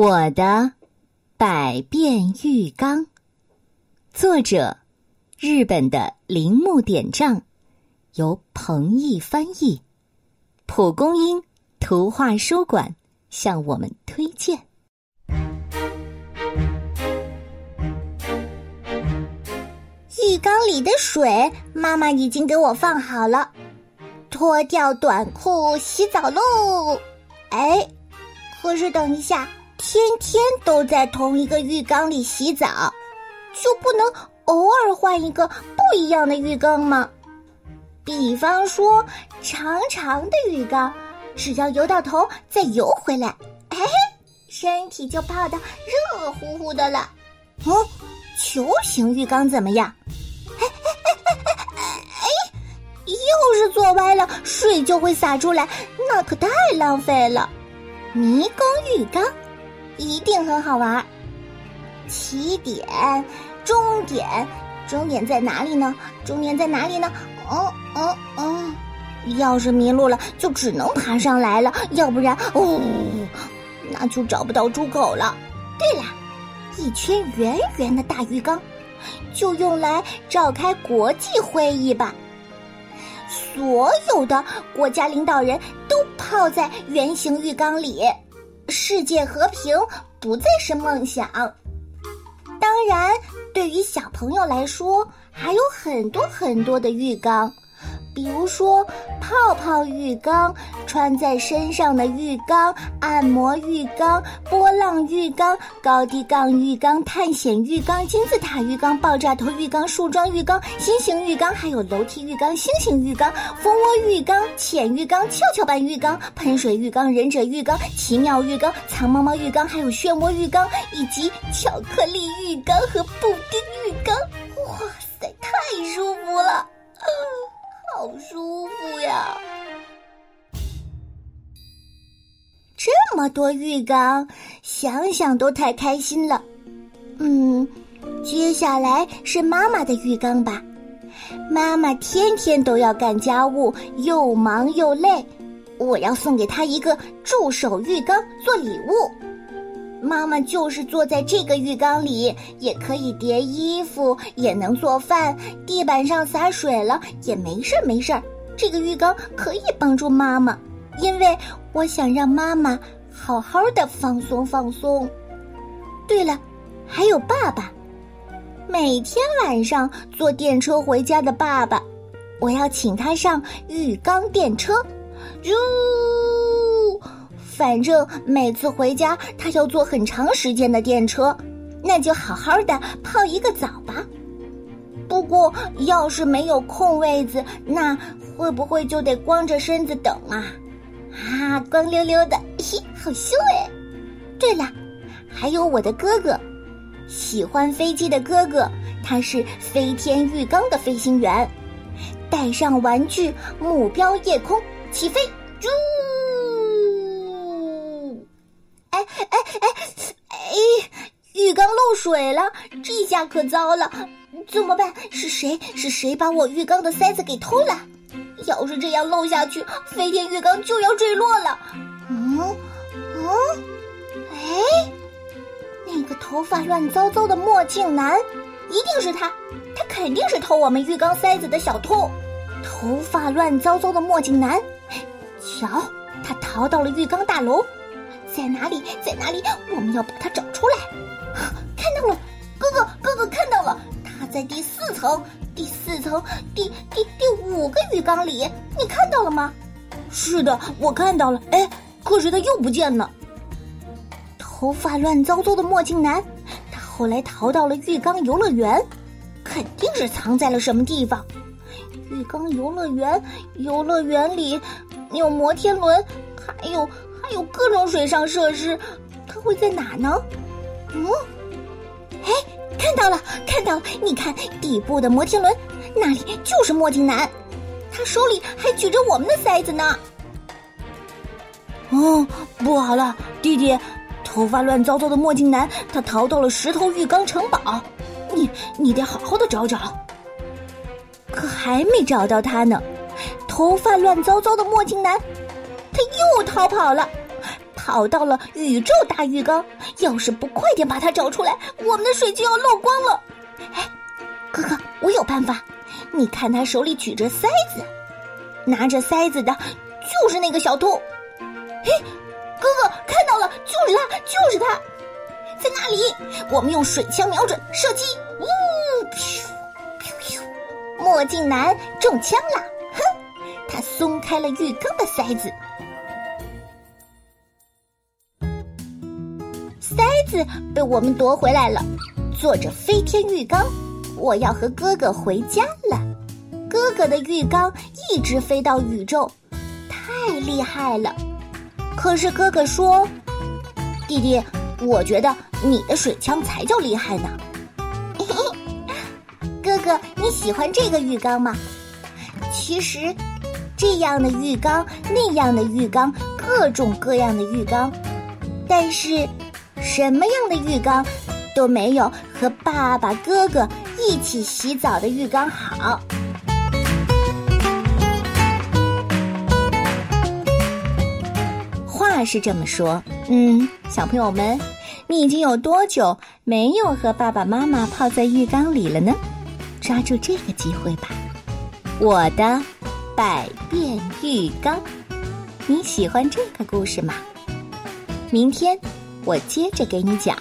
我的百变浴缸，作者日本的铃木典丈，由彭毅翻译，蒲公英图画书馆向我们推荐。浴缸里的水，妈妈已经给我放好了。脱掉短裤，洗澡喽！哎，可是等一下，天天都在同一个浴缸里洗澡，就不能偶尔换一个不一样的浴缸吗？比方说，长长的浴缸，只要游到头再游回来，哎，身体就泡的热乎乎的了。嗯，球形浴缸怎么样？又是坐歪了，水就会洒出来，那可太浪费了。迷宫浴缸一定很好玩。起点、终点，终点在哪里呢？终点在哪里呢？哦哦哦！要是迷路了，就只能爬上来了，要不然哦，那就找不到出口了。对了，一圈圆圆的大浴缸，就用来召开国际会议吧。所有的国家领导人都泡在圆形浴缸里，世界和平不再是梦想。当然，对于小朋友来说，还有很多很多的浴缸。比如说，泡泡浴缸、穿在身上的浴缸、按摩浴缸、波浪浴缸、高低杠浴缸、探险浴缸、金字塔浴缸、爆炸头浴缸、树桩浴缸、心形浴缸，还有楼梯浴缸、星星浴缸、蜂窝浴缸、浅浴缸、跷跷板浴缸、喷水浴缸、忍者浴缸、奇妙浴缸、藏猫猫浴缸，还有漩涡浴缸，以及巧克力浴缸和布丁浴浴缸，想想都太开心了。嗯，接下来是妈妈的浴缸吧。妈妈天天都要干家务，又忙又累。我要送给她一个助手浴缸做礼物。妈妈就是坐在这个浴缸里，也可以叠衣服，也能做饭。地板上洒水了也没事儿，没事儿。这个浴缸可以帮助妈妈，因为我想让妈妈好好的放松放松。对了，还有爸爸，每天晚上坐电车回家的爸爸，我要请他上浴缸电车，哟。反正每次回家，他要坐很长时间的电车，那就好好的泡一个澡吧。不过，要是没有空位子，那会不会就得光着身子等啊？啊，光溜溜的，嘿，好秀哎！对了，还有我的哥哥，喜欢飞机的哥哥，他是飞天浴缸的飞行员，带上玩具，目标夜空，起飞，啾！哎哎哎哎！浴缸漏水了，这下可糟了，怎么办？是谁？是谁把我浴缸的塞子给偷了？要是这样漏下去，飞天浴缸就要坠落了。嗯嗯，哎，那个头发乱糟糟的墨镜男，一定是他，他肯定是偷我们浴缸塞子的小偷。头发乱糟糟的墨镜男，瞧，他逃到了浴缸大楼。在哪里？在哪里？我们要把他找出来！看到了，哥哥，哥哥看到了，他在第四层，第四层，第第第五个浴缸里，你看到了吗？是的，我看到了。哎，可是他又不见了。头发乱糟糟的墨镜男，他后来逃到了浴缸游乐园，肯定是藏在了什么地方。浴缸游乐园，游乐园里有摩天轮，还有还。有各种水上设施，它会在哪呢？嗯，哎，看到了，看到了！你看底部的摩天轮，那里就是墨镜男，他手里还举着我们的塞子呢。哦，不好了，弟弟，头发乱糟糟的墨镜男，他逃到了石头浴缸城堡，你你得好好的找找。可还没找到他呢，头发乱糟糟的墨镜男。他又逃跑了，跑到了宇宙大浴缸。要是不快点把他找出来，我们的水就要漏光了。哎，哥哥，我有办法！你看他手里举着塞子，拿着塞子的就是那个小偷。嘿，哥哥看到了，就是他，就是他，在那里。我们用水枪瞄准，射击。呜，咻，咻，咻！墨镜男中枪了。哼，他松开了浴缸的塞子。塞子被我们夺回来了，坐着飞天浴缸，我要和哥哥回家了。哥哥的浴缸一直飞到宇宙，太厉害了。可是哥哥说：“弟弟，我觉得你的水枪才叫厉害呢。”哥哥，你喜欢这个浴缸吗？其实，这样的浴缸，那样的浴缸，各种各样的浴缸，但是。什么样的浴缸都没有和爸爸、哥哥一起洗澡的浴缸好。话是这么说，嗯，小朋友们，你已经有多久没有和爸爸妈妈泡在浴缸里了呢？抓住这个机会吧！我的百变浴缸，你喜欢这个故事吗？明天。我接着给你讲。